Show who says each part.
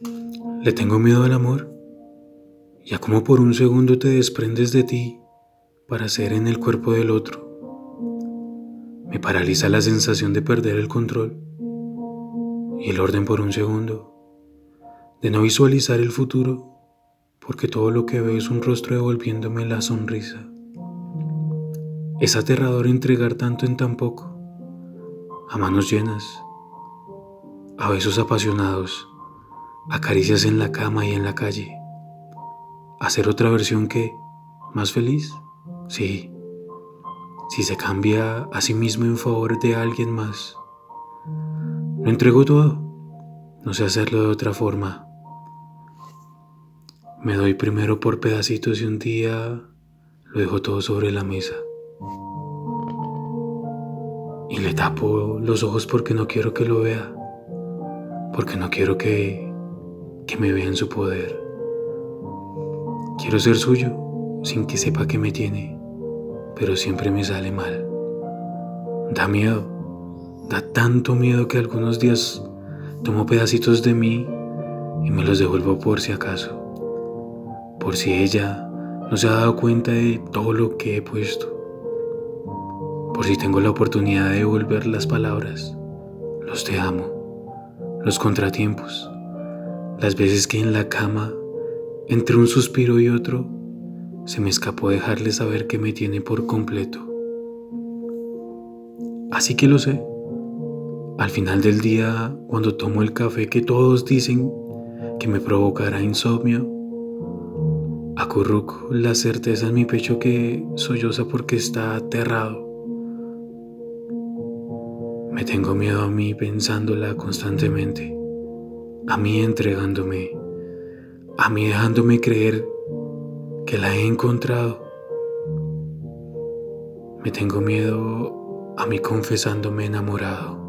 Speaker 1: Le tengo miedo al amor. Ya como por un segundo te desprendes de ti para ser en el cuerpo del otro. Me paraliza la sensación de perder el control y el orden por un segundo, de no visualizar el futuro, porque todo lo que veo es un rostro devolviéndome la sonrisa. Es aterrador entregar tanto en tan poco, a manos llenas, a besos apasionados, a caricias en la cama y en la calle. Hacer otra versión que, más feliz, sí, si se cambia a sí mismo en favor de alguien más. Lo entrego todo, no sé hacerlo de otra forma. Me doy primero por pedacitos y un día lo dejo todo sobre la mesa. Y le tapo los ojos porque no quiero que lo vea, porque no quiero que, que me vea en su poder. Quiero ser suyo sin que sepa que me tiene pero siempre me sale mal. Da miedo, da tanto miedo que algunos días tomo pedacitos de mí y me los devuelvo por si acaso, por si ella no se ha dado cuenta de todo lo que he puesto, por si tengo la oportunidad de devolver las palabras, los te amo, los contratiempos, las veces que en la cama, entre un suspiro y otro, se me escapó dejarle saber que me tiene por completo. Así que lo sé. Al final del día, cuando tomo el café que todos dicen que me provocará insomnio, acurruco la certeza en mi pecho que solloza porque está aterrado. Me tengo miedo a mí pensándola constantemente, a mí entregándome, a mí dejándome creer que la he encontrado. Me tengo miedo a mí confesándome enamorado.